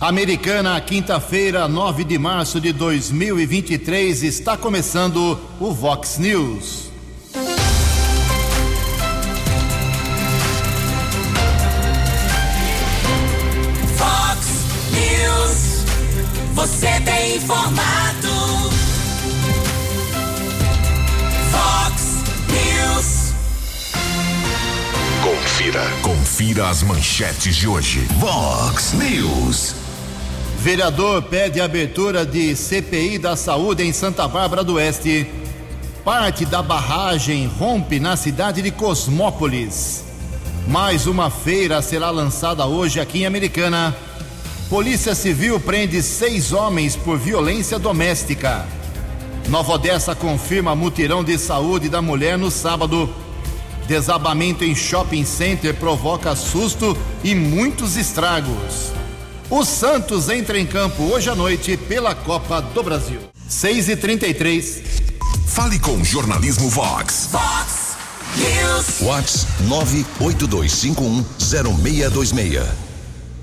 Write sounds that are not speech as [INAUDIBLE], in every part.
Americana, quinta-feira, 9 de março de 2023, está começando o Vox News. Vox News. Você tem informado. Vox News. Confira. Confira as manchetes de hoje. Vox News. Vereador pede abertura de CPI da saúde em Santa Bárbara do Oeste. Parte da barragem rompe na cidade de Cosmópolis. Mais uma feira será lançada hoje aqui em Americana. Polícia Civil prende seis homens por violência doméstica. Nova Odessa confirma mutirão de saúde da mulher no sábado. Desabamento em shopping center provoca susto e muitos estragos. O Santos entra em campo hoje à noite pela Copa do Brasil. 6 e 33 Fale com o Jornalismo Vox. Vox News. Vox 982510626.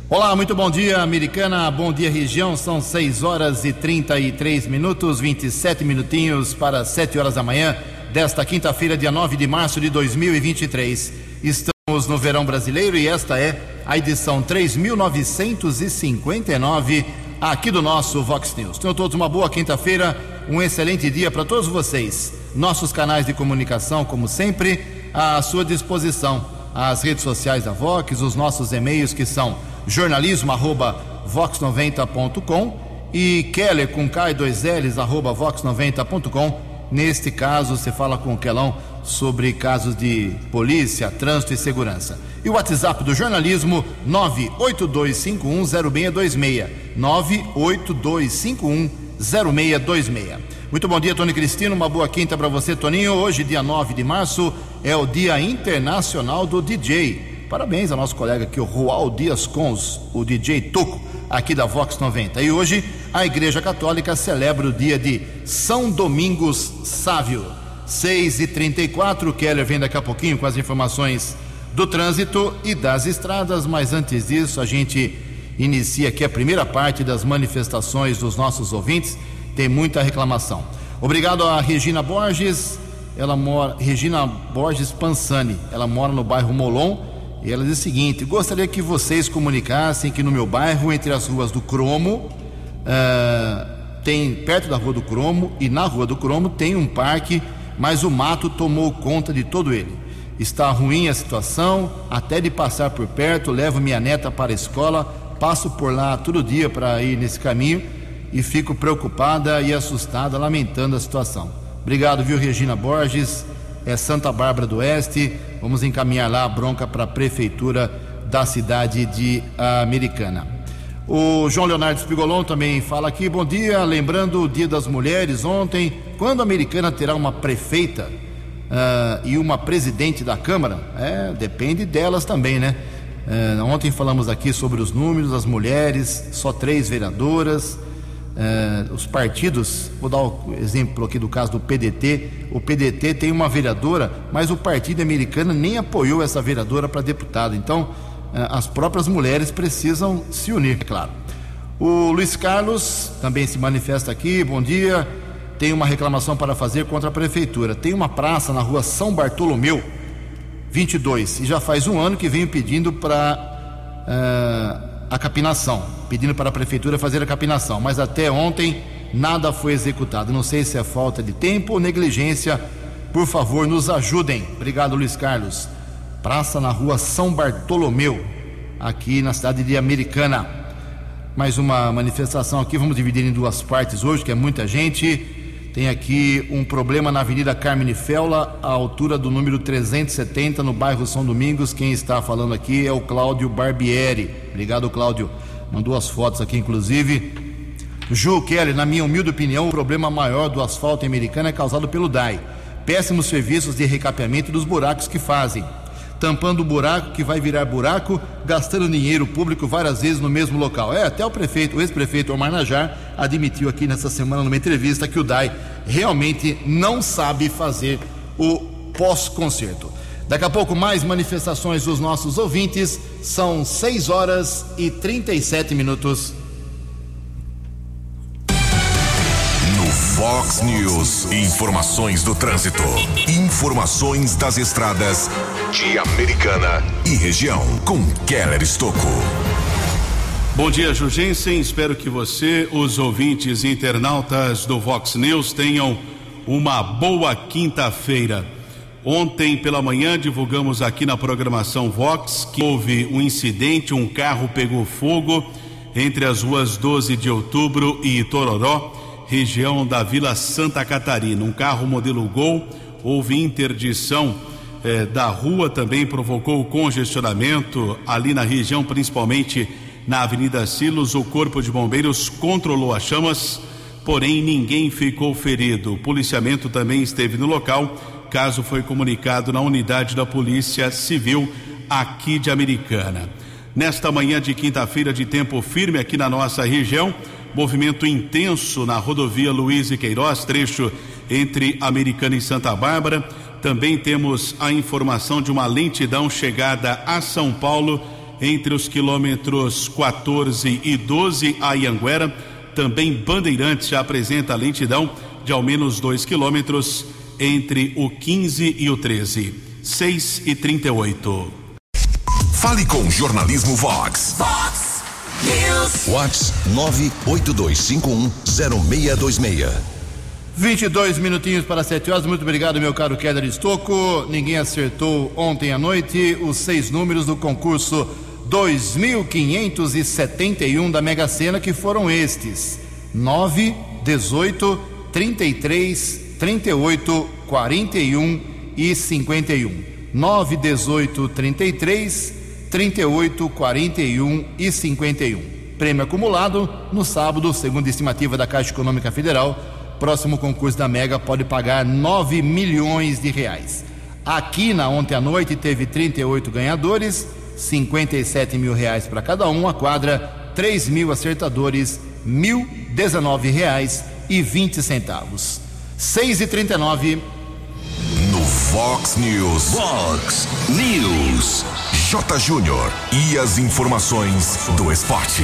Olá, muito bom dia, Americana. Bom dia, região. São 6 horas e 33 minutos, 27 minutinhos para 7 horas da manhã desta quinta-feira, dia 9 de março de 2023. Estamos no verão brasileiro e esta é a edição 3959 aqui do nosso Vox News. Tenham todos uma boa quinta-feira, um excelente dia para todos vocês. Nossos canais de comunicação, como sempre, à sua disposição. As redes sociais da Vox, os nossos e-mails que são jornalismo@vox90.com e keller com K e dois L's arroba vox90.com. Neste caso, você fala com o Quelão sobre casos de polícia, trânsito e segurança. E o WhatsApp do jornalismo 982510626. 982510626. Muito bom dia, Tony Cristino. Uma boa quinta para você, Toninho. Hoje, dia 9 de março, é o Dia Internacional do DJ. Parabéns ao nosso colega aqui, o Roal Dias Cons, o DJ Tuco, aqui da Vox 90. E hoje, a Igreja Católica celebra o dia de São Domingos Sávio. 6 e 34 Keller vem daqui a pouquinho com as informações do trânsito e das estradas, mas antes disso, a gente inicia aqui a primeira parte das manifestações dos nossos ouvintes. Tem muita reclamação. Obrigado a Regina Borges, ela mora, Regina Borges Pansani, ela mora no bairro Molon e ela diz o seguinte: gostaria que vocês comunicassem que no meu bairro, entre as ruas do Cromo, ah, tem perto da rua do Cromo e na rua do Cromo tem um parque, mas o mato tomou conta de todo ele. Está ruim a situação, até de passar por perto, levo minha neta para a escola, passo por lá todo dia para ir nesse caminho e fico preocupada e assustada, lamentando a situação. Obrigado, viu, Regina Borges? É Santa Bárbara do Oeste. Vamos encaminhar lá a bronca para a prefeitura da cidade de Americana. O João Leonardo Spigolon também fala aqui. Bom dia, lembrando o Dia das Mulheres ontem. Quando a Americana terá uma prefeita ah, e uma presidente da Câmara? É, depende delas também, né? É, ontem falamos aqui sobre os números, as mulheres, só três vereadoras. É, os partidos, vou dar o exemplo aqui do caso do PDT. O PDT tem uma vereadora, mas o partido americano nem apoiou essa vereadora para deputada. Então, as próprias mulheres precisam se unir, é claro. O Luiz Carlos também se manifesta aqui. Bom dia. Tem uma reclamação para fazer contra a prefeitura. Tem uma praça na rua São Bartolomeu, 22, e já faz um ano que venho pedindo para uh, a capinação, pedindo para a prefeitura fazer a capinação, mas até ontem nada foi executado. Não sei se é falta de tempo ou negligência. Por favor, nos ajudem. Obrigado, Luiz Carlos. Praça na rua São Bartolomeu, aqui na cidade de Americana. Mais uma manifestação aqui, vamos dividir em duas partes hoje, que é muita gente. Tem aqui um problema na Avenida Carmine Fela, à altura do número 370, no bairro São Domingos. Quem está falando aqui é o Cláudio Barbieri. Obrigado, Cláudio. Mandou as fotos aqui, inclusive. Ju Kelly, na minha humilde opinião, o problema maior do asfalto americano é causado pelo DAI. Péssimos serviços de recapeamento dos buracos que fazem. Tampando o buraco que vai virar buraco, gastando dinheiro público várias vezes no mesmo local. É, até o prefeito, o ex-prefeito Omar Najar, admitiu aqui nessa semana numa entrevista que o DAI realmente não sabe fazer o pós-concerto. Daqui a pouco mais manifestações dos nossos ouvintes. São 6 horas e 37 minutos. Fox News. Informações do trânsito. Informações das estradas de Americana e região. Com Keller Estocco. Bom dia, Jugensen. Espero que você, os ouvintes e internautas do Vox News, tenham uma boa quinta-feira. Ontem pela manhã divulgamos aqui na programação Vox que houve um incidente, um carro pegou fogo entre as ruas 12 de outubro e Tororó, região da Vila Santa Catarina. Um carro modelo Gol, houve interdição eh, da rua, também provocou congestionamento ali na região, principalmente na Avenida Silos. O Corpo de Bombeiros controlou as chamas, porém ninguém ficou ferido. O policiamento também esteve no local. Caso foi comunicado na unidade da Polícia Civil aqui de Americana. Nesta manhã de quinta-feira de tempo firme aqui na nossa região, movimento intenso na rodovia Luiz e Queiroz, trecho entre Americana e Santa Bárbara. Também temos a informação de uma lentidão chegada a São Paulo entre os quilômetros 14 e 12 a Ianguera. Também Bandeirantes já apresenta lentidão de ao menos 2 quilômetros entre o 15 e o 13. 6 e 38. Fale com Jornalismo Vox. Fox News. Vox 982510626. 22 minutinhos para 7 horas. Muito obrigado, meu caro Keller Estocco. Ninguém acertou ontem à noite os seis números do concurso 2571 da Mega Sena, que foram estes: 9, 18, 33, 38, 41 e 51. 9, 18, 33, 38, 41 e 51. Prêmio acumulado no sábado, segundo a estimativa da Caixa Econômica Federal. Próximo concurso da Mega pode pagar 9 milhões de reais. Aqui na ontem à noite teve 38 ganhadores, 57 mil reais para cada um. A quadra, 3 mil acertadores, mil dezenove reais e 20 centavos. 6 e 39 No Fox News. Fox News. J. Júnior. E as informações do esporte.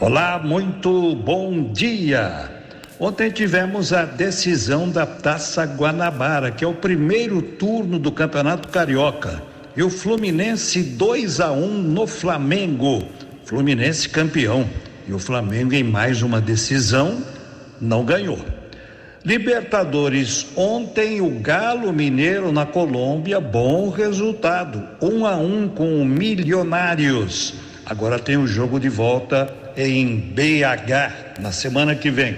Olá, muito bom dia. Ontem tivemos a decisão da Taça Guanabara, que é o primeiro turno do Campeonato Carioca. E o Fluminense 2 a 1 no Flamengo. Fluminense campeão. E o Flamengo em mais uma decisão não ganhou. Libertadores, ontem o Galo Mineiro na Colômbia, bom resultado, um a um com o Milionários. Agora tem o jogo de volta em BH na semana que vem.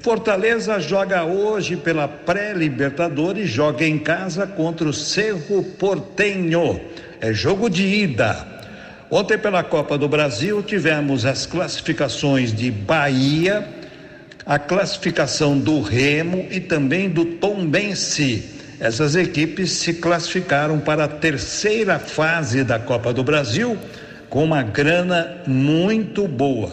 Fortaleza joga hoje pela pré-Libertadores, joga em casa contra o Cerro Portenho. É jogo de ida. Ontem pela Copa do Brasil tivemos as classificações de Bahia, a classificação do Remo e também do Tombense. Essas equipes se classificaram para a terceira fase da Copa do Brasil com uma grana muito boa.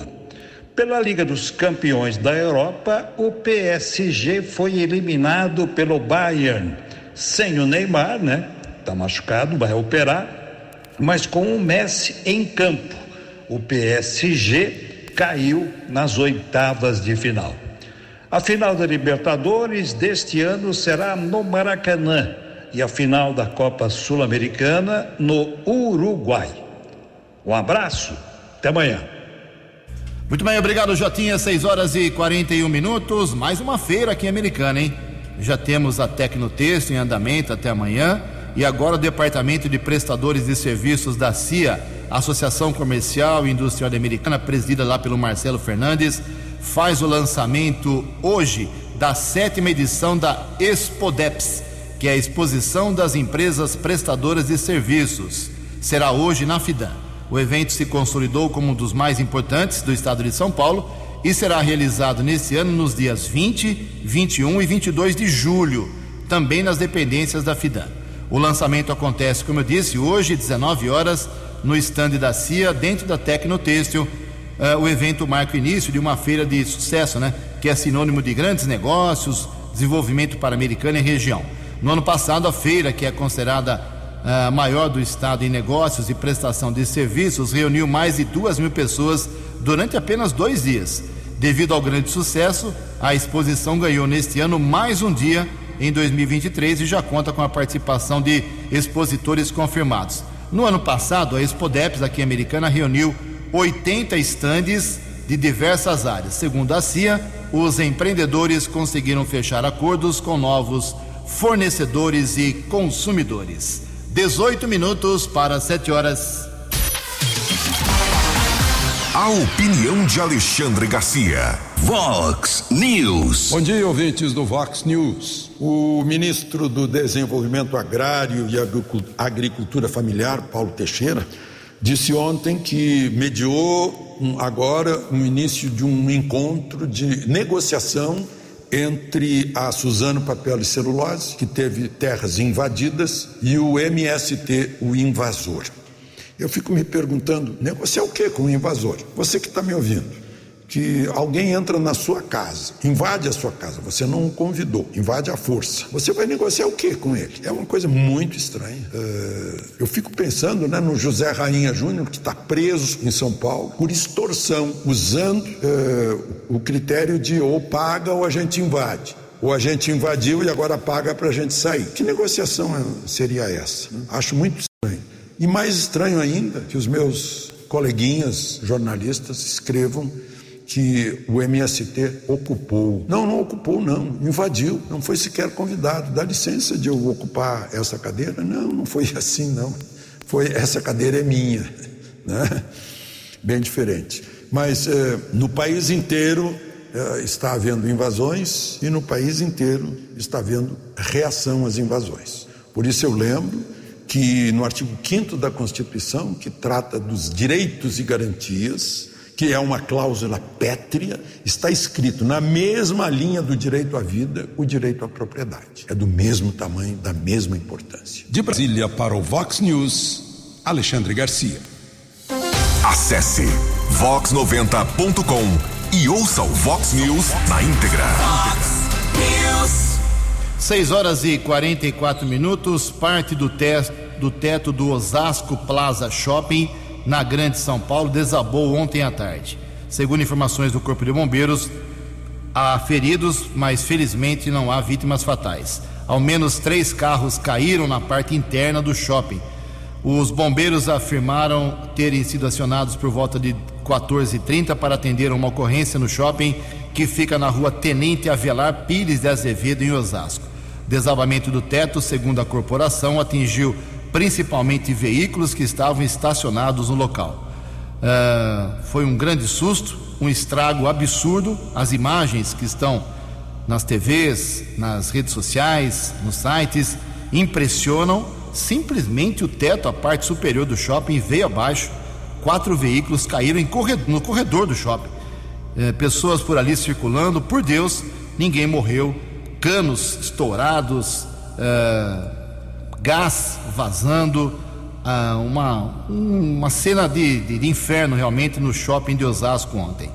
Pela Liga dos Campeões da Europa, o PSG foi eliminado pelo Bayern, sem o Neymar, né? Tá machucado, vai operar, mas com o Messi em campo. O PSG caiu nas oitavas de final. A final da Libertadores deste ano será no Maracanã e a final da Copa Sul-Americana no Uruguai. Um abraço, até amanhã. Muito bem, obrigado, Jotinha. 6 horas e 41 minutos. Mais uma feira aqui em Americana, hein? Já temos a Tecnotexto em andamento até amanhã. E agora o Departamento de Prestadores de Serviços da CIA, Associação Comercial e Industrial Americana, presidida lá pelo Marcelo Fernandes, faz o lançamento hoje da sétima edição da Expodeps, que é a exposição das empresas prestadoras de serviços. Será hoje na Fidan. O evento se consolidou como um dos mais importantes do estado de São Paulo e será realizado nesse ano nos dias 20, 21 e 22 de julho, também nas dependências da Fidan. O lançamento acontece, como eu disse, hoje, 19 horas, no estande da CIA, dentro da Tecnotêxtil. Uh, o evento marca o início de uma feira de sucesso, né? Que é sinônimo de grandes negócios, desenvolvimento para americana e região. No ano passado, a feira, que é considerada a maior do estado em negócios e prestação de serviços, reuniu mais de duas mil pessoas durante apenas dois dias. Devido ao grande sucesso, a exposição ganhou neste ano mais um dia em 2023 e já conta com a participação de expositores confirmados. No ano passado, a Expodeps aqui americana reuniu 80 estandes de diversas áreas. Segundo a CIA, os empreendedores conseguiram fechar acordos com novos fornecedores e consumidores. 18 minutos para 7 horas. A opinião de Alexandre Garcia. Vox News. Bom dia, ouvintes do Vox News. O ministro do Desenvolvimento Agrário e Agricultura Familiar, Paulo Teixeira, disse ontem que mediou um, agora o um início de um encontro de negociação entre a Suzano Papel e Celulose, que teve terras invadidas, e o MST, o invasor. Eu fico me perguntando, negociar o que com o invasor? Você que está me ouvindo, que alguém entra na sua casa, invade a sua casa, você não o convidou, invade a força. Você vai negociar o que com ele? É uma coisa muito estranha. Uh, eu fico pensando né, no José Rainha Júnior, que está preso em São Paulo por extorsão, usando uh, o critério de ou paga ou a gente invade ou a gente invadiu e agora paga para a gente sair. Que negociação seria essa? Acho muito estranho. E mais estranho ainda que os meus coleguinhas jornalistas escrevam que o MST ocupou. Não, não ocupou, não. Invadiu. Não foi sequer convidado. Dá licença de eu ocupar essa cadeira? Não, não foi [LAUGHS] assim, não. Foi essa cadeira é minha. [LAUGHS] Né? Bem diferente. Mas eh, no país inteiro eh, está havendo invasões e no país inteiro está havendo reação às invasões. Por isso eu lembro que no artigo 5 da Constituição, que trata dos direitos e garantias, que é uma cláusula pétrea, está escrito na mesma linha do direito à vida, o direito à propriedade. É do mesmo tamanho, da mesma importância. De Brasília para o Vox News, Alexandre Garcia. Acesse vox90.com e ouça o Vox News na íntegra. Vox News. 6 horas e 44 minutos, parte do, te do teto do Osasco Plaza Shopping, na Grande São Paulo, desabou ontem à tarde. Segundo informações do Corpo de Bombeiros, há feridos, mas felizmente não há vítimas fatais. Ao menos três carros caíram na parte interna do shopping. Os bombeiros afirmaram terem sido acionados por volta de 14h30 para atender uma ocorrência no shopping que fica na rua Tenente Avelar Pires de Azevedo, em Osasco. Desabamento do teto, segundo a corporação, atingiu principalmente veículos que estavam estacionados no local. Uh, foi um grande susto, um estrago absurdo. As imagens que estão nas TVs, nas redes sociais, nos sites, impressionam. Simplesmente o teto, a parte superior do shopping, veio abaixo. Quatro veículos caíram corredor, no corredor do shopping é, pessoas por ali circulando, por Deus, ninguém morreu, canos estourados, é, gás vazando, é, uma, uma cena de, de, de inferno realmente no shopping de Osasco ontem.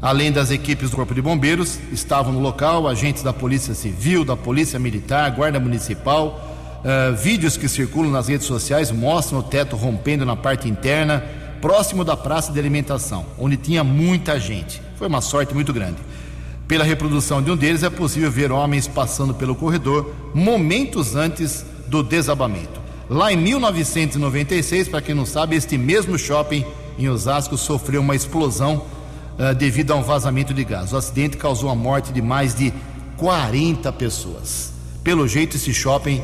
Além das equipes do Corpo de Bombeiros, estavam no local agentes da Polícia Civil, da Polícia Militar, Guarda Municipal. Uh, vídeos que circulam nas redes sociais mostram o teto rompendo na parte interna, próximo da praça de alimentação, onde tinha muita gente. Foi uma sorte muito grande. Pela reprodução de um deles, é possível ver homens passando pelo corredor momentos antes do desabamento. Lá em 1996, para quem não sabe, este mesmo shopping em Osasco sofreu uma explosão uh, devido a um vazamento de gás. O acidente causou a morte de mais de 40 pessoas. Pelo jeito, esse shopping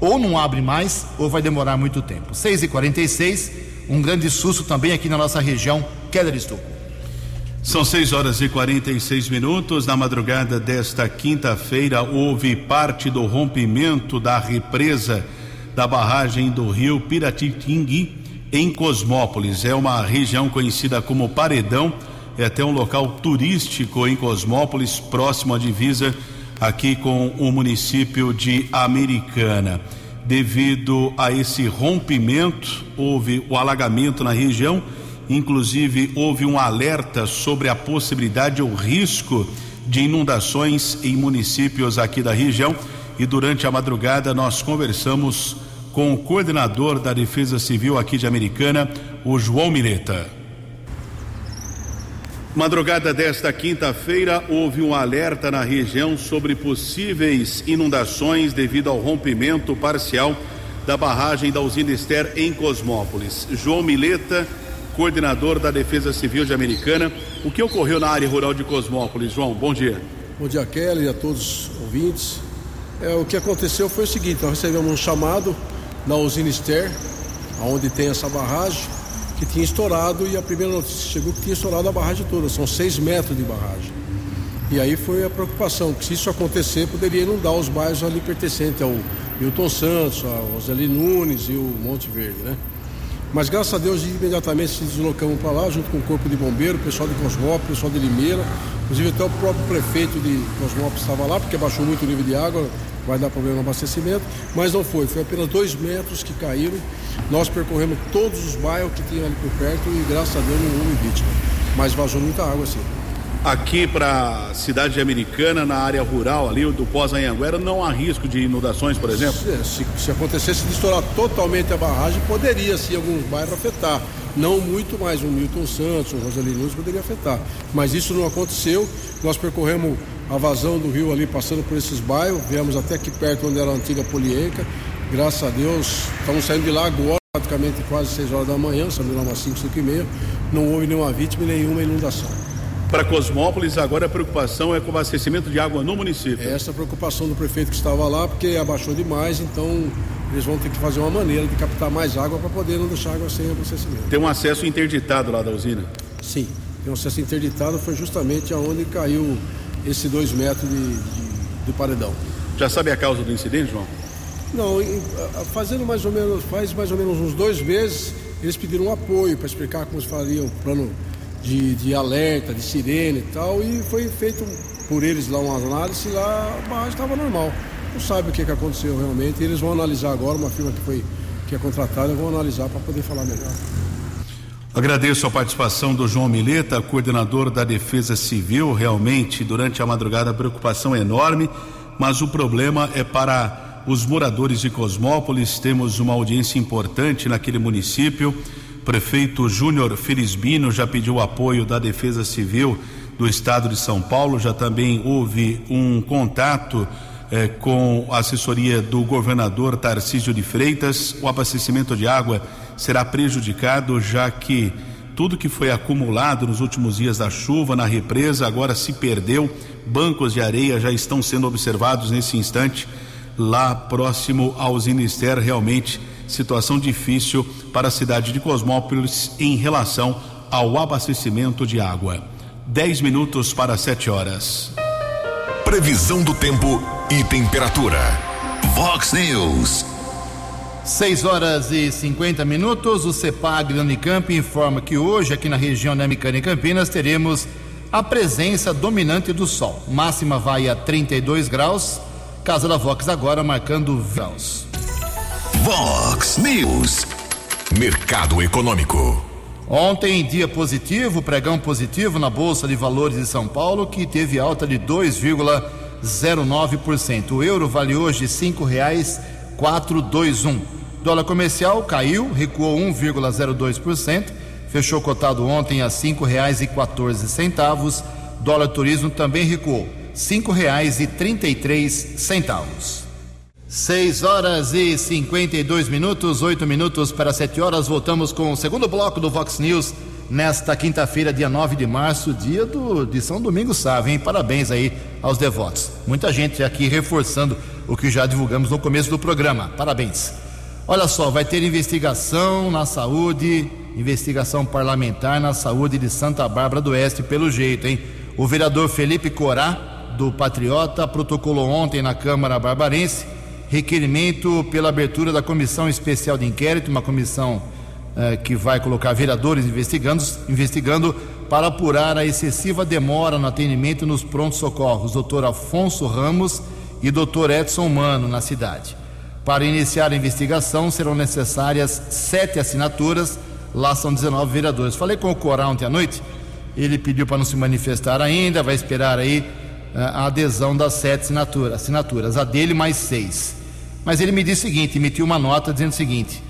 ou não abre mais ou vai demorar muito tempo. 6h46 um grande susto também aqui na nossa região. Keller Estocco. São 6 horas e 46 minutos. Na madrugada desta quinta-feira, houve parte do rompimento da represa da barragem do rio Piratitingui, em Cosmópolis. É uma região conhecida como Paredão, é até um local turístico em Cosmópolis, próximo à divisa aqui com o município de Americana. Devido a esse rompimento, houve o alagamento na região, inclusive houve um alerta sobre a possibilidade ou risco de inundações em municípios aqui da região. E durante a madrugada nós conversamos com o coordenador da Defesa Civil aqui de Americana, o João Mireta. Madrugada desta quinta-feira, houve um alerta na região sobre possíveis inundações devido ao rompimento parcial da barragem da usina Ester em Cosmópolis. João Mileta, coordenador da Defesa Civil de Americana. O que ocorreu na área rural de Cosmópolis? João, bom dia. Bom dia, Kelly, a todos os ouvintes. É, o que aconteceu foi o seguinte: nós recebemos um chamado na usina Ester, onde tem essa barragem que tinha estourado e a primeira notícia chegou que tinha estourado a barragem toda, são seis metros de barragem. E aí foi a preocupação, que se isso acontecer, poderia inundar os bairros ali pertencentes ao Milton Santos, ao Zé Nunes e o Monte Verde, né? Mas graças a Deus imediatamente se deslocamos para lá, junto com o Corpo de Bombeiro, pessoal de Cosmópolis, pessoal de Limeira, inclusive até o próprio prefeito de Cosmópolis estava lá, porque baixou muito o nível de água, vai dar problema no abastecimento, mas não foi, foi apenas dois metros que caíram. Nós percorremos todos os bairros que tinham ali por perto e graças a Deus não houve vítima. Mas vazou muita água sim. Aqui para a cidade americana, na área rural ali do pós-Anhanguera, não há risco de inundações, por exemplo? Se, se, se acontecesse de estourar totalmente a barragem, poderia sim alguns bairros afetar. Não muito mais, o Milton Santos, o Rosalino poderia afetar. Mas isso não aconteceu. Nós percorremos a vazão do rio ali, passando por esses bairros, viemos até aqui perto onde era a antiga Polienca. Graças a Deus, estamos saindo de lá agora, praticamente quase 6 horas da manhã, saímos lá umas 5, 5 e meia. Não houve nenhuma vítima e nenhuma inundação. Para Cosmópolis, agora a preocupação é com o abastecimento de água no município. É essa a preocupação do prefeito que estava lá, porque abaixou demais, então eles vão ter que fazer uma maneira de captar mais água para poder não deixar água sem abastecimento. Tem um acesso interditado lá da usina? Sim, tem um acesso interditado, foi justamente aonde caiu esse dois metros de, de, de paredão. Já sabe a causa do incidente, João? Não, fazendo mais ou menos, faz mais ou menos uns dois meses, eles pediram um apoio para explicar como se faria o plano de, de alerta, de sirene e tal, e foi feito por eles lá uma análise lá barragem estava normal. Não sabe o que, que aconteceu realmente, eles vão analisar agora, uma firma que foi que é contratada, vão analisar para poder falar melhor. Agradeço a participação do João Mileta, coordenador da Defesa Civil. Realmente, durante a madrugada, a preocupação é enorme, mas o problema é para os moradores de Cosmópolis. Temos uma audiência importante naquele município. Prefeito Júnior Felizbino já pediu apoio da Defesa Civil do Estado de São Paulo. Já também houve um contato eh, com a assessoria do governador Tarcísio de Freitas. O abastecimento de água será prejudicado, já que tudo que foi acumulado nos últimos dias da chuva na represa agora se perdeu. Bancos de areia já estão sendo observados nesse instante lá próximo ao Zinister. Realmente, situação difícil para a cidade de Cosmópolis em relação ao abastecimento de água. 10 minutos para 7 horas. Previsão do tempo e temperatura. Vox News. 6 horas e 50 minutos. O CEPAG da Unicamp informa que hoje, aqui na região da Americana e Campinas, teremos a presença dominante do sol. Máxima vai a 32 graus. Casa da Vox agora marcando graus. Vox News. Mercado Econômico. Ontem, dia positivo, pregão positivo na Bolsa de Valores de São Paulo, que teve alta de 2,09%. O euro vale hoje cinco reais 421. Dólar comercial caiu, recuou 1,02%, fechou cotado ontem a cinco reais e 14 centavos. Dólar turismo também recuou, cinco reais e 33 centavos. 6 horas e 52 minutos, 8 minutos para 7 horas. Voltamos com o segundo bloco do Vox News nesta quinta-feira, dia 9 de março, dia do, de São Domingo Sávio, hein? Parabéns aí aos devotos. Muita gente aqui reforçando o que já divulgamos no começo do programa. Parabéns. Olha só, vai ter investigação na saúde, investigação parlamentar na saúde de Santa Bárbara do Oeste, pelo jeito, hein? O vereador Felipe Corá, do Patriota, protocolou ontem na Câmara Barbarense requerimento pela abertura da comissão especial de inquérito, uma comissão eh, que vai colocar vereadores investigando, investigando para apurar a excessiva demora no atendimento nos prontos socorros. Doutor Afonso Ramos e Dr. Edson Mano, na cidade. Para iniciar a investigação, serão necessárias sete assinaturas, lá são 19 vereadores. Falei com o Coral ontem à noite, ele pediu para não se manifestar ainda, vai esperar aí eh, a adesão das sete assinaturas, assinaturas, a dele mais seis. Mas ele me disse o seguinte, emitiu uma nota dizendo o seguinte: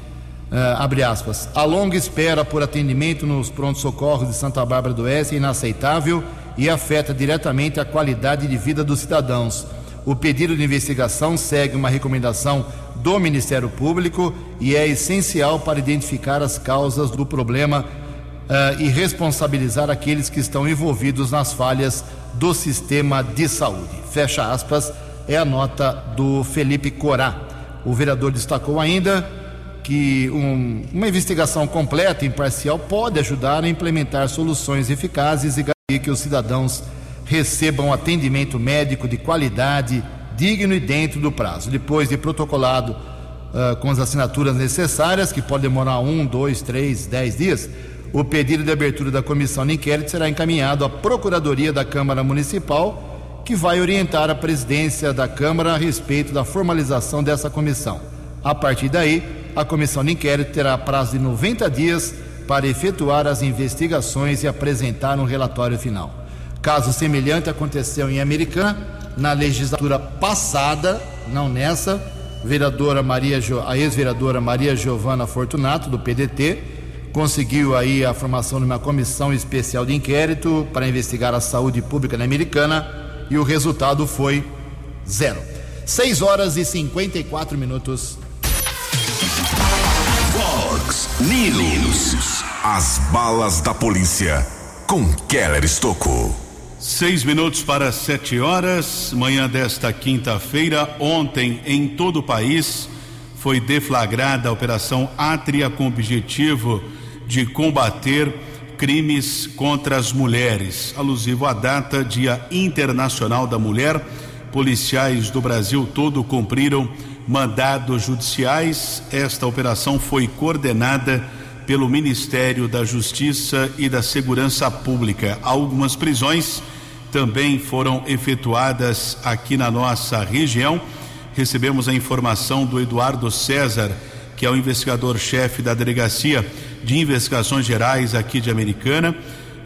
abre aspas. A longa espera por atendimento nos prontos-socorros de Santa Bárbara do Oeste é inaceitável e afeta diretamente a qualidade de vida dos cidadãos. O pedido de investigação segue uma recomendação do Ministério Público e é essencial para identificar as causas do problema uh, e responsabilizar aqueles que estão envolvidos nas falhas do sistema de saúde. Fecha aspas, é a nota do Felipe Corá. O vereador destacou ainda que um, uma investigação completa e imparcial pode ajudar a implementar soluções eficazes e garantir que os cidadãos recebam atendimento médico de qualidade, digno e dentro do prazo. Depois de protocolado uh, com as assinaturas necessárias, que pode demorar um, dois, três, dez dias, o pedido de abertura da comissão de inquérito será encaminhado à Procuradoria da Câmara Municipal, que vai orientar a presidência da Câmara a respeito da formalização dessa comissão. A partir daí, a comissão de inquérito terá prazo de 90 dias para efetuar as investigações e apresentar um relatório final. Caso semelhante aconteceu em Americana na legislatura passada, não nessa. Vereadora Maria, a ex-vereadora Maria Giovana Fortunato do PDT conseguiu aí a formação de uma comissão especial de inquérito para investigar a saúde pública na Americana e o resultado foi zero. 6 horas e 54 minutos. Fox News. As balas da polícia com Keller Estocou. Seis minutos para sete horas, manhã desta quinta-feira. Ontem, em todo o país, foi deflagrada a Operação Átria com o objetivo de combater crimes contra as mulheres. Alusivo à data, Dia Internacional da Mulher, policiais do Brasil todo cumpriram mandados judiciais. Esta operação foi coordenada pelo Ministério da Justiça e da Segurança Pública. Algumas prisões também foram efetuadas aqui na nossa região. Recebemos a informação do Eduardo César, que é o investigador-chefe da Delegacia de Investigações Gerais aqui de Americana,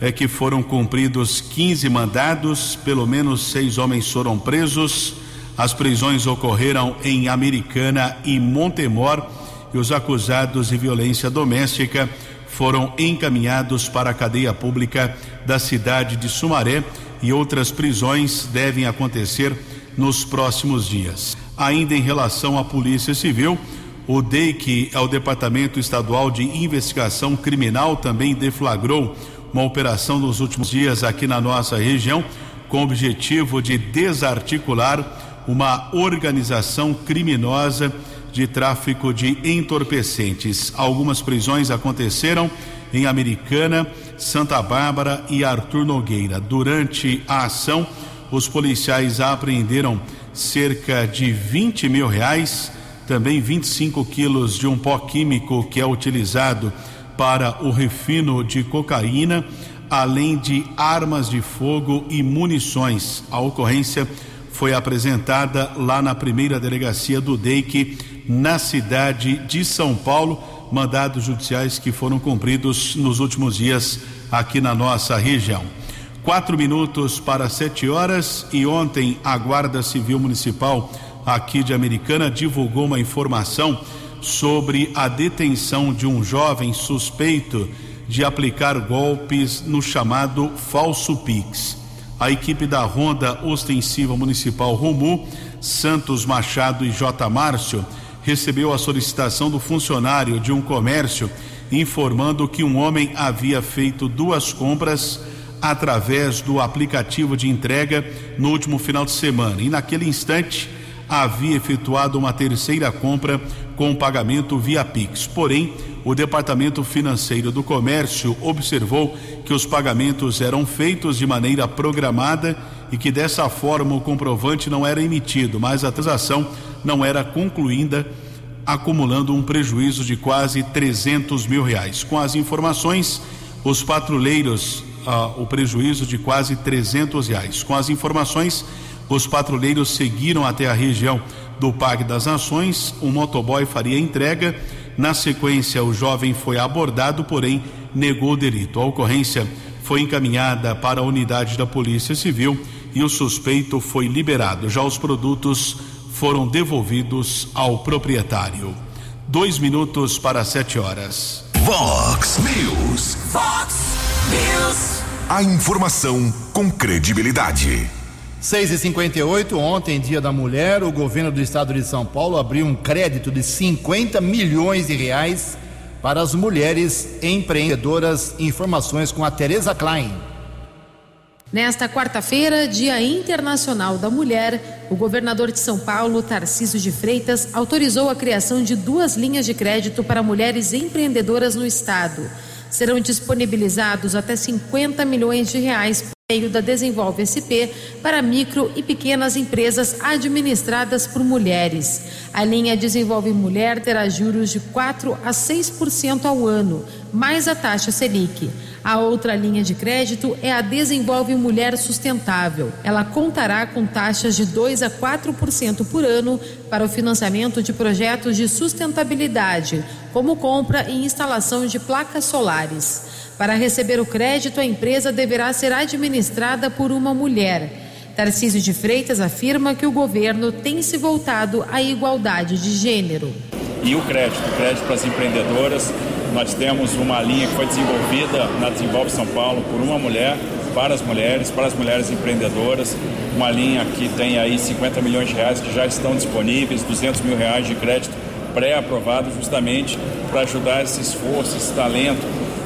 é que foram cumpridos 15 mandados, pelo menos seis homens foram presos. As prisões ocorreram em Americana e Montemor e os acusados de violência doméstica foram encaminhados para a cadeia pública da cidade de Sumaré e outras prisões devem acontecer nos próximos dias. Ainda em relação à Polícia Civil, o DEIC, é o Departamento Estadual de Investigação Criminal, também deflagrou uma operação nos últimos dias aqui na nossa região, com o objetivo de desarticular uma organização criminosa de tráfico de entorpecentes. Algumas prisões aconteceram em Americana, Santa Bárbara e Arthur Nogueira. Durante a ação, os policiais apreenderam cerca de 20 mil reais, também 25 quilos de um pó químico que é utilizado para o refino de cocaína, além de armas de fogo e munições. A ocorrência foi apresentada lá na primeira delegacia do DEIC na cidade de São Paulo, mandados judiciais que foram cumpridos nos últimos dias aqui na nossa região. Quatro minutos para sete horas e ontem a Guarda Civil Municipal aqui de Americana divulgou uma informação sobre a detenção de um jovem suspeito de aplicar golpes no chamado falso Pix. A equipe da Ronda Ostensiva Municipal Romu, Santos Machado e J. Márcio recebeu a solicitação do funcionário de um comércio informando que um homem havia feito duas compras através do aplicativo de entrega no último final de semana e naquele instante havia efetuado uma terceira compra com pagamento via Pix. Porém, o Departamento Financeiro do Comércio observou que os pagamentos eram feitos de maneira programada e que dessa forma o comprovante não era emitido, mas a transação não era concluída, acumulando um prejuízo de quase 300 mil reais. Com as informações, os patrulheiros, ah, o prejuízo de quase 300 reais. Com as informações, os patrulheiros seguiram até a região do Parque das Nações. O motoboy faria entrega. Na sequência, o jovem foi abordado, porém negou o delito. A ocorrência foi encaminhada para a unidade da Polícia Civil e o suspeito foi liberado. Já os produtos foram devolvidos ao proprietário. dois minutos para sete horas. Vox News. Vox News. A informação com credibilidade. 6 e 58 ontem, dia da mulher, o governo do estado de São Paulo abriu um crédito de 50 milhões de reais para as mulheres empreendedoras. Informações com a Tereza Klein. Nesta quarta-feira, Dia Internacional da Mulher, o governador de São Paulo, Tarcísio de Freitas, autorizou a criação de duas linhas de crédito para mulheres empreendedoras no estado. Serão disponibilizados até 50 milhões de reais meio da Desenvolve SP para micro e pequenas empresas administradas por mulheres. A linha Desenvolve Mulher terá juros de 4 a 6% ao ano, mais a taxa Selic. A outra linha de crédito é a Desenvolve Mulher Sustentável. Ela contará com taxas de 2 a 4% por ano para o financiamento de projetos de sustentabilidade, como compra e instalação de placas solares. Para receber o crédito, a empresa deverá ser administrada por uma mulher. Tarcísio de Freitas afirma que o governo tem se voltado à igualdade de gênero. E o crédito, o crédito para as empreendedoras nós temos uma linha que foi desenvolvida na Desenvolve São Paulo por uma mulher, para as mulheres, para as mulheres empreendedoras, uma linha que tem aí 50 milhões de reais que já estão disponíveis, 200 mil reais de crédito pré-aprovado justamente para ajudar esse esforço, esse talento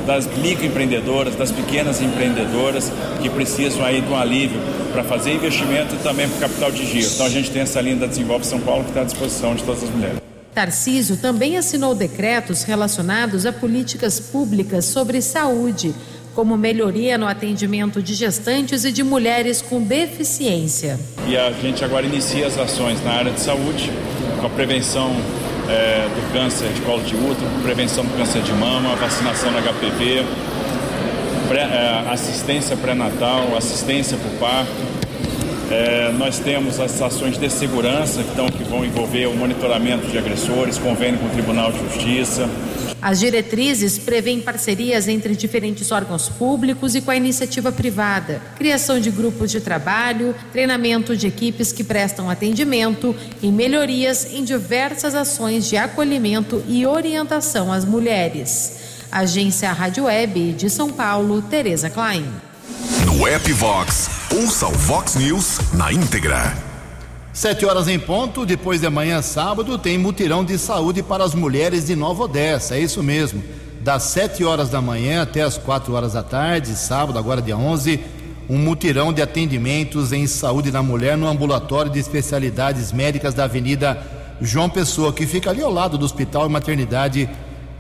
das microempreendedoras, das pequenas empreendedoras que precisam aí de um alívio para fazer investimento e também para o capital de giro. Então a gente tem essa linha da Desenvolve São Paulo que está à disposição de todas as mulheres. Tarcísio também assinou decretos relacionados a políticas públicas sobre saúde, como melhoria no atendimento de gestantes e de mulheres com deficiência. E a gente agora inicia as ações na área de saúde, com a prevenção é, do câncer de colo de útero, prevenção do câncer de mama, vacinação na HPV, pré, é, assistência pré-natal, assistência por parto, é, nós temos as ações de segurança então, que vão envolver o monitoramento de agressores, convênio com o Tribunal de Justiça. As diretrizes prevêem parcerias entre diferentes órgãos públicos e com a iniciativa privada, criação de grupos de trabalho, treinamento de equipes que prestam atendimento e melhorias em diversas ações de acolhimento e orientação às mulheres. Agência Rádio Web de São Paulo, Tereza Klein. No app Vox, ouça o Vox News na íntegra. Sete horas em ponto, depois de amanhã, sábado, tem mutirão de saúde para as mulheres de Nova Odessa, é isso mesmo. Das sete horas da manhã até as quatro horas da tarde, sábado, agora dia 11, um mutirão de atendimentos em saúde da mulher no ambulatório de especialidades médicas da Avenida João Pessoa, que fica ali ao lado do Hospital e Maternidade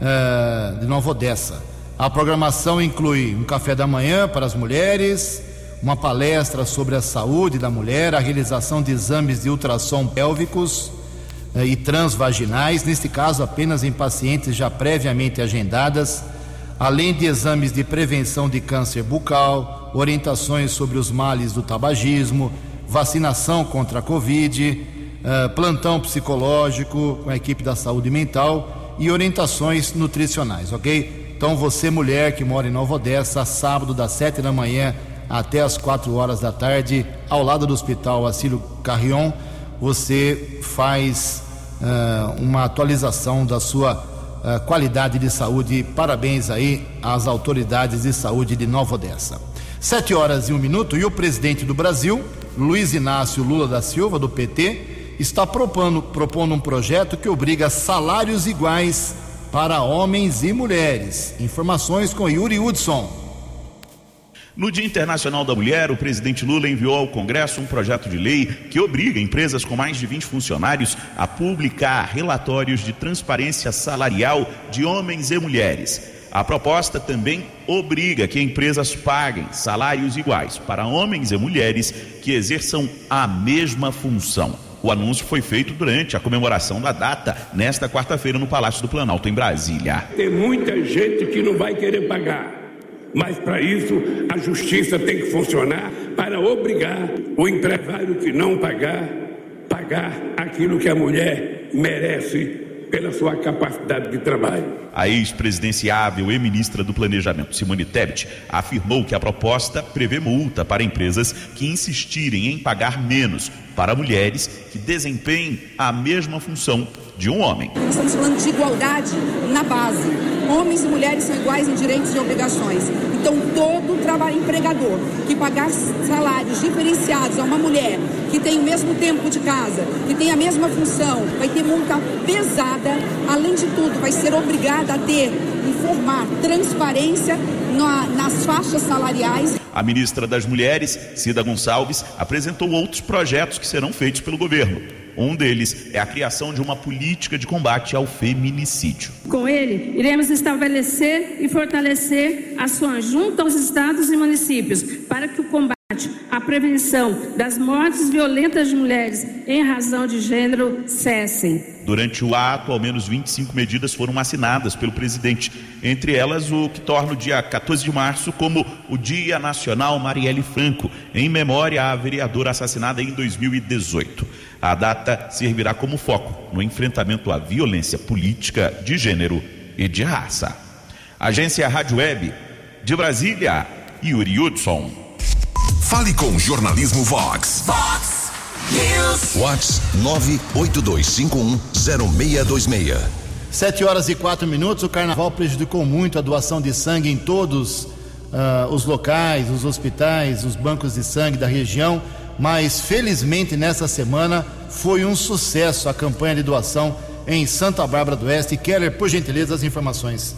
uh, de Nova Odessa. A programação inclui um café da manhã para as mulheres, uma palestra sobre a saúde da mulher, a realização de exames de ultrassom pélvicos eh, e transvaginais, neste caso apenas em pacientes já previamente agendadas, além de exames de prevenção de câncer bucal, orientações sobre os males do tabagismo, vacinação contra a Covid, eh, plantão psicológico com a equipe da saúde mental e orientações nutricionais, ok? Então, você, mulher que mora em Nova Odessa, sábado, das sete da manhã até as quatro horas da tarde, ao lado do Hospital Acílio Carrion, você faz uh, uma atualização da sua uh, qualidade de saúde. Parabéns aí às autoridades de saúde de Nova Odessa. Sete horas e um minuto e o presidente do Brasil, Luiz Inácio Lula da Silva, do PT, está propondo, propondo um projeto que obriga salários iguais para homens e mulheres. Informações com Yuri Hudson. No Dia Internacional da Mulher, o presidente Lula enviou ao Congresso um projeto de lei que obriga empresas com mais de 20 funcionários a publicar relatórios de transparência salarial de homens e mulheres. A proposta também obriga que empresas paguem salários iguais para homens e mulheres que exerçam a mesma função. O anúncio foi feito durante a comemoração da data, nesta quarta-feira, no Palácio do Planalto, em Brasília. Tem muita gente que não vai querer pagar. Mas para isso a justiça tem que funcionar para obrigar o empresário que não pagar, pagar aquilo que a mulher merece pela sua capacidade de trabalho. A ex-presidenciável e ministra do Planejamento, Simone Tebet, afirmou que a proposta prevê multa para empresas que insistirem em pagar menos para mulheres que desempenhem a mesma função de um homem. Estamos falando de igualdade na base. Homens e mulheres são iguais em direitos e obrigações. Então, todo trabalho empregador que pagar salários diferenciados a uma mulher que tem o mesmo tempo de casa, que tem a mesma função, vai ter multa pesada. Além de tudo, vai ser obrigada a ter, informar transparência na, nas faixas salariais. A ministra das Mulheres, Cida Gonçalves, apresentou outros projetos que serão feitos pelo governo. Um deles é a criação de uma política de combate ao feminicídio. Com ele, iremos estabelecer e fortalecer ações junto aos estados e municípios para que o combate à prevenção das mortes violentas de mulheres em razão de gênero cessem. Durante o ato, ao menos 25 medidas foram assinadas pelo presidente, entre elas o que torna o dia 14 de março como o Dia Nacional Marielle Franco, em memória à vereadora assassinada em 2018. A data servirá como foco no enfrentamento à violência política de gênero e de raça. Agência Rádio Web de Brasília, Yuri Hudson. Fale com Jornalismo Vox. Vox News. Vox 982510626. Sete horas e quatro minutos. O carnaval prejudicou muito a doação de sangue em todos uh, os locais, os hospitais, os bancos de sangue da região. Mas felizmente nessa semana foi um sucesso a campanha de doação em Santa Bárbara do Oeste. Keller, por gentileza, as informações.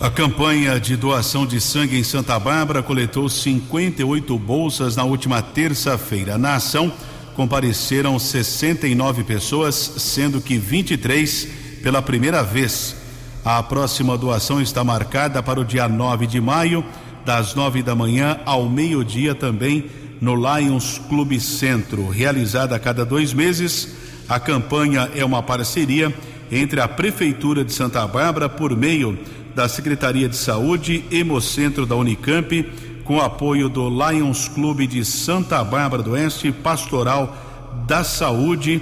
A campanha de doação de sangue em Santa Bárbara coletou 58 bolsas na última terça-feira. Na ação compareceram 69 pessoas, sendo que 23 pela primeira vez. A próxima doação está marcada para o dia 9 de maio, das 9 da manhã ao meio-dia, também no Lions Clube Centro. Realizada a cada dois meses, a campanha é uma parceria entre a Prefeitura de Santa Bárbara por meio da Secretaria de Saúde, Hemocentro da Unicamp, com apoio do Lions Clube de Santa Bárbara do Oeste, Pastoral da Saúde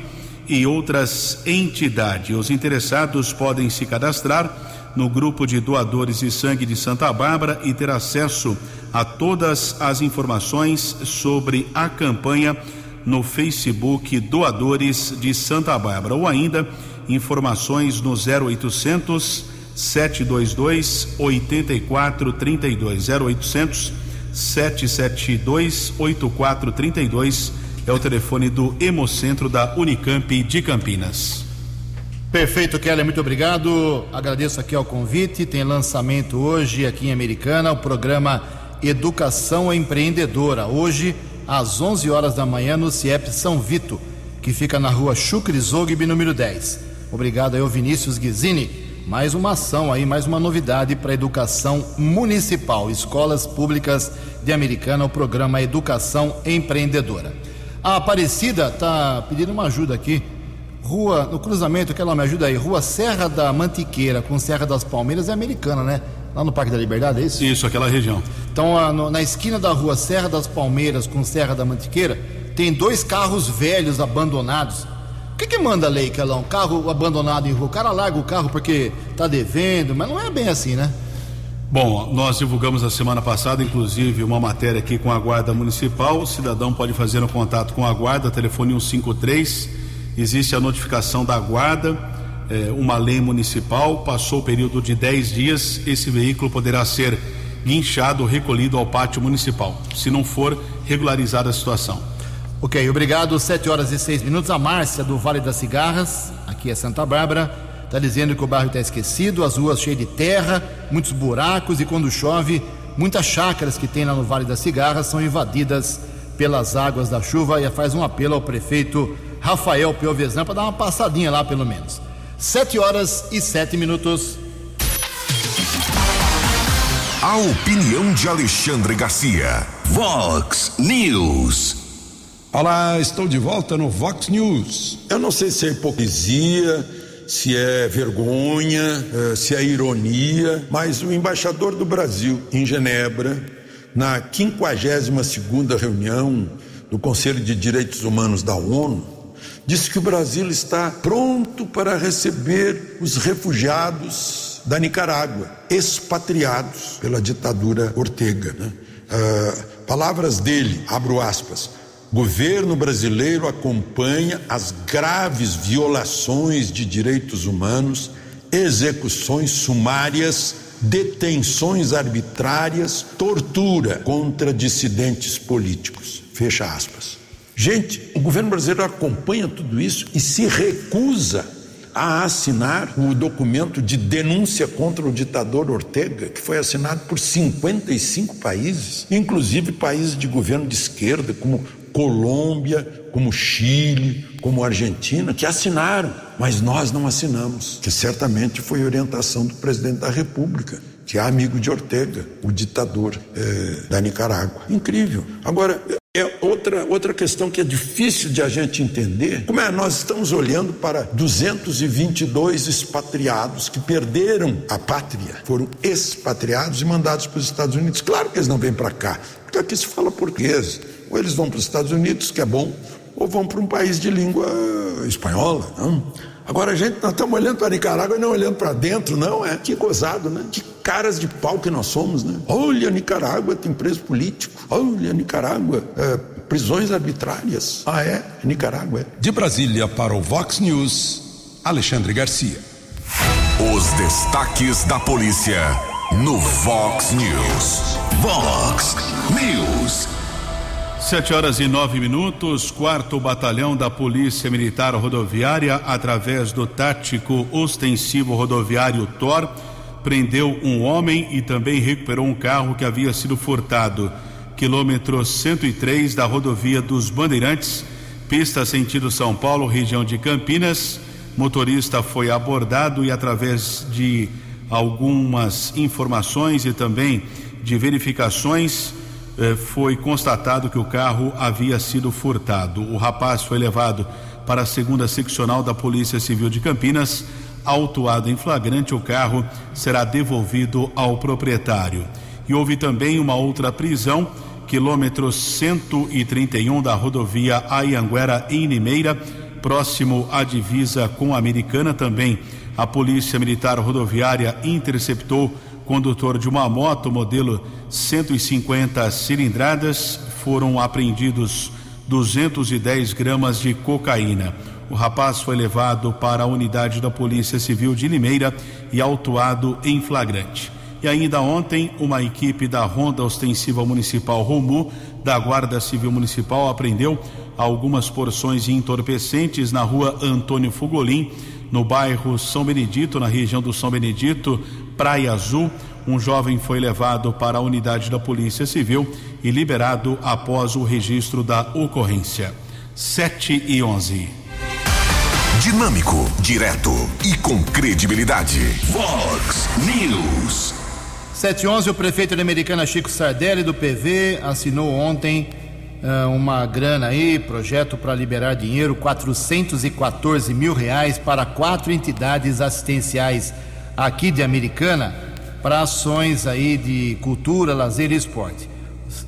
e outras entidades. Os interessados podem se cadastrar no grupo de doadores de sangue de Santa Bárbara e ter acesso a todas as informações sobre a campanha no Facebook Doadores de Santa Bárbara ou ainda informações no 0800 722 8432 0800 772 8432 é o telefone do Hemocentro da Unicamp de Campinas. Perfeito, Kelly, muito obrigado. Agradeço aqui ao convite. Tem lançamento hoje aqui em Americana o programa Educação Empreendedora. Hoje, às 11 horas da manhã, no CIEP São Vito, que fica na rua Chucre Zogby, número 10. Obrigado aí ao Vinícius Guizini mais uma ação aí, mais uma novidade para a educação municipal, escolas públicas de Americana, o programa Educação Empreendedora. A Aparecida está pedindo uma ajuda aqui. Rua, no cruzamento, que ela me ajuda aí, Rua Serra da Mantiqueira com Serra das Palmeiras é americana, né? Lá no Parque da Liberdade, é isso? Isso, aquela região. Então, a, no, na esquina da rua Serra das Palmeiras com Serra da Mantiqueira, tem dois carros velhos abandonados que, que manda a lei, Calão? Carro abandonado em rua. O cara larga o carro porque está devendo, mas não é bem assim, né? Bom, nós divulgamos a semana passada, inclusive, uma matéria aqui com a Guarda Municipal. O cidadão pode fazer um contato com a Guarda, telefone 153. Existe a notificação da Guarda, é, uma lei municipal. Passou o período de 10 dias, esse veículo poderá ser guinchado recolhido ao pátio municipal, se não for regularizada a situação. Ok, obrigado. Sete horas e seis minutos. A Márcia do Vale das Cigarras, aqui é Santa Bárbara, está dizendo que o bairro está esquecido, as ruas cheias de terra, muitos buracos e quando chove, muitas chácaras que tem lá no Vale das Cigarras são invadidas pelas águas da chuva e faz um apelo ao prefeito Rafael Piovesan para dar uma passadinha lá pelo menos. Sete horas e sete minutos. A opinião de Alexandre Garcia. Vox News. Olá, estou de volta no Vox News. Eu não sei se é hipocrisia, se é vergonha, eh, se é ironia, mas o embaixador do Brasil em Genebra, na 52 segunda reunião do Conselho de Direitos Humanos da ONU, disse que o Brasil está pronto para receber os refugiados da Nicarágua, expatriados pela ditadura Ortega. Né? Uh, palavras dele, abro aspas. Governo brasileiro acompanha as graves violações de direitos humanos, execuções sumárias, detenções arbitrárias, tortura contra dissidentes políticos. Fecha aspas. Gente, o governo brasileiro acompanha tudo isso e se recusa a assinar o documento de denúncia contra o ditador Ortega, que foi assinado por 55 países, inclusive países de governo de esquerda, como Colômbia, como Chile, como Argentina, que assinaram, mas nós não assinamos, que certamente foi orientação do presidente da República que é amigo de Ortega, o ditador é, da Nicarágua. Incrível. Agora, é outra, outra questão que é difícil de a gente entender. Como é? Nós estamos olhando para 222 expatriados que perderam a pátria, foram expatriados e mandados para os Estados Unidos. Claro que eles não vêm para cá, porque aqui se fala português. Ou eles vão para os Estados Unidos, que é bom, ou vão para um país de língua espanhola. Não? Agora a gente, nós estamos olhando para Nicarágua e não olhando para dentro, não, é? Que gozado, né? Que caras de pau que nós somos, né? Olha, Nicarágua tem preso político. Olha, Nicarágua, é, prisões arbitrárias. Ah, é? Nicarágua, é. De Brasília para o Vox News, Alexandre Garcia. Os destaques da polícia no Vox News. Vox News. Sete horas e nove minutos, quarto batalhão da Polícia Militar Rodoviária, através do tático ostensivo rodoviário TOR, prendeu um homem e também recuperou um carro que havia sido furtado. Quilômetro 103 da rodovia dos Bandeirantes, pista sentido São Paulo, região de Campinas. Motorista foi abordado e, através de algumas informações e também de verificações, foi constatado que o carro havia sido furtado. O rapaz foi levado para a segunda seccional da Polícia Civil de Campinas. Autuado em flagrante, o carro será devolvido ao proprietário. E houve também uma outra prisão, quilômetro 131 da rodovia Aianguera em Limeira, próximo à divisa com a Americana. Também a Polícia Militar Rodoviária interceptou condutor de uma moto modelo 150 cilindradas, foram apreendidos 210 gramas de cocaína. O rapaz foi levado para a unidade da Polícia Civil de Limeira e autuado em flagrante. E ainda ontem, uma equipe da Ronda Ostensiva Municipal Romu, da Guarda Civil Municipal, apreendeu algumas porções entorpecentes na rua Antônio Fugolin, no bairro São Benedito, na região do São Benedito, Praia Azul. Um jovem foi levado para a unidade da Polícia Civil e liberado após o registro da ocorrência. 7 e 11. Dinâmico, direto e com credibilidade. Vox News. 711, o prefeito da Americana Chico Sardelli do PV assinou ontem uh, uma grana aí, projeto para liberar dinheiro, 414 mil reais para quatro entidades assistenciais aqui de Americana para ações aí de cultura, lazer e esporte.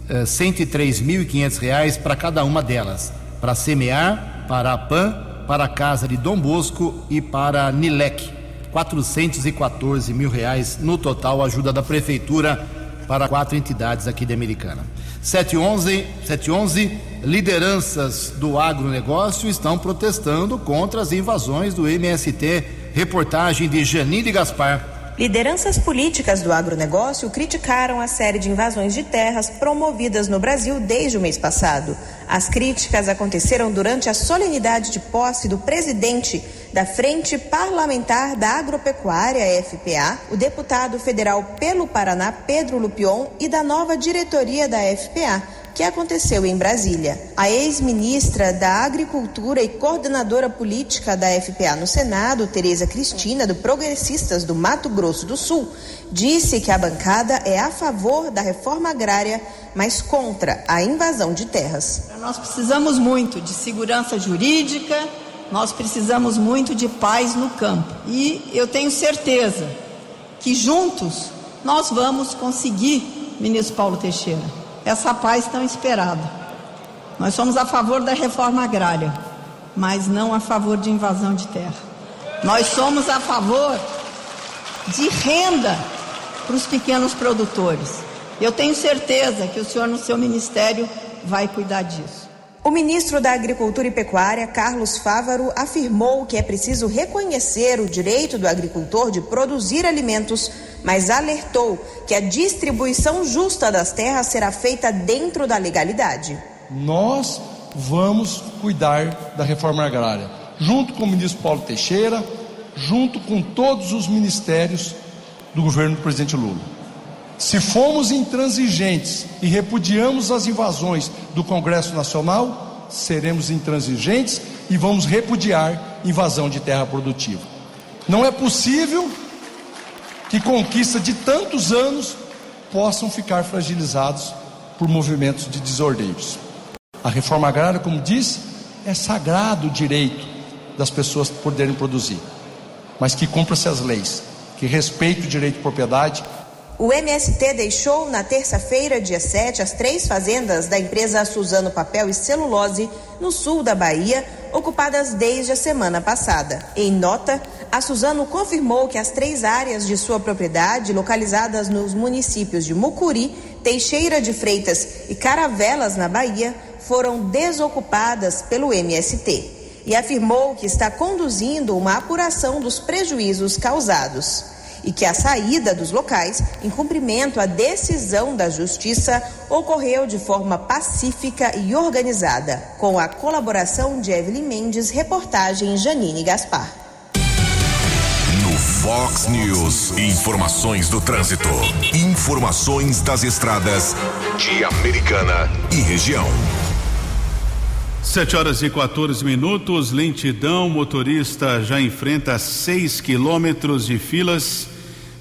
Uh, eh, 103.500 reais para cada uma delas, para semear, para a PAN, para a Casa de Dom Bosco e para a Nilec. 414 mil reais no total, ajuda da prefeitura para quatro entidades aqui de Americana. 711, 711 lideranças do agronegócio estão protestando contra as invasões do MST. Reportagem de Janine Gaspar. Lideranças políticas do agronegócio criticaram a série de invasões de terras promovidas no Brasil desde o mês passado. As críticas aconteceram durante a solenidade de posse do presidente da Frente Parlamentar da Agropecuária, FPA, o deputado federal pelo Paraná, Pedro Lupion, e da nova diretoria da FPA, que aconteceu em Brasília. A ex-ministra da Agricultura e coordenadora política da FPA no Senado, Tereza Cristina, do Progressistas do Mato Grosso do Sul, disse que a bancada é a favor da reforma agrária, mas contra a invasão de terras. Nós precisamos muito de segurança jurídica, nós precisamos muito de paz no campo. E eu tenho certeza que juntos nós vamos conseguir, ministro Paulo Teixeira essa paz tão esperada. Nós somos a favor da reforma agrária, mas não a favor de invasão de terra. Nós somos a favor de renda para os pequenos produtores. Eu tenho certeza que o senhor, no seu ministério, vai cuidar disso. O ministro da Agricultura e Pecuária, Carlos Fávaro, afirmou que é preciso reconhecer o direito do agricultor de produzir alimentos, mas alertou que a distribuição justa das terras será feita dentro da legalidade. Nós vamos cuidar da reforma agrária, junto com o ministro Paulo Teixeira, junto com todos os ministérios do governo do presidente Lula. Se fomos intransigentes e repudiamos as invasões do Congresso Nacional, seremos intransigentes e vamos repudiar invasão de terra produtiva. Não é possível que conquista de tantos anos possam ficar fragilizados por movimentos de desordeiros. A reforma agrária, como disse, é sagrado o direito das pessoas poderem produzir, mas que cumpra-se as leis, que respeite o direito de propriedade o MST deixou na terça-feira, dia 7, as três fazendas da empresa Suzano Papel e Celulose, no sul da Bahia, ocupadas desde a semana passada. Em nota, a Suzano confirmou que as três áreas de sua propriedade, localizadas nos municípios de Mucuri, Teixeira de Freitas e Caravelas, na Bahia, foram desocupadas pelo MST. E afirmou que está conduzindo uma apuração dos prejuízos causados e que a saída dos locais, em cumprimento à decisão da Justiça, ocorreu de forma pacífica e organizada, com a colaboração de Evelyn Mendes, reportagem Janine Gaspar. No Fox News, informações do trânsito, informações das estradas de Americana e região. 7 horas e 14 minutos, lentidão, motorista já enfrenta 6 quilômetros de filas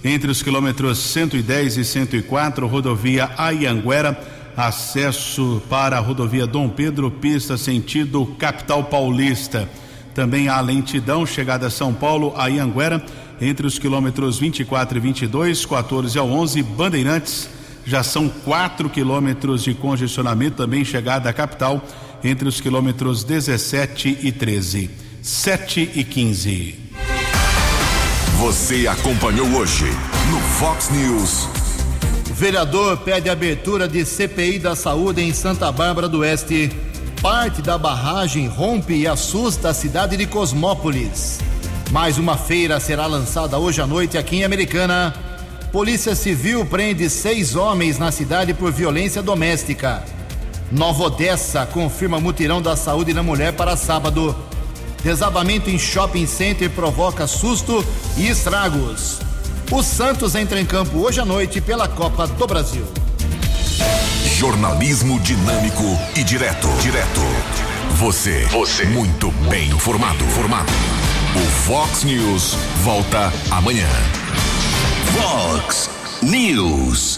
entre os quilômetros 110 e 104, rodovia Ayanguera, acesso para a rodovia Dom Pedro, pista sentido capital paulista. Também há lentidão, chegada a São Paulo, Ayanguera, entre os quilômetros 24 e 22, 14 ao 11, Bandeirantes, já são 4 quilômetros de congestionamento, também chegada à capital, entre os quilômetros 17 e 13. 7 e 15. Você acompanhou hoje no Fox News. Vereador pede abertura de CPI da saúde em Santa Bárbara do Oeste. Parte da barragem rompe e assusta a cidade de Cosmópolis. Mais uma feira será lançada hoje à noite aqui em Americana. Polícia Civil prende seis homens na cidade por violência doméstica. Nova Odessa confirma mutirão da saúde na mulher para sábado. Desabamento em shopping center provoca susto e estragos. O Santos entra em campo hoje à noite pela Copa do Brasil. Jornalismo dinâmico e direto. Direto. Você. Você. Muito bem informado. Formado. O Fox News volta amanhã. Fox News.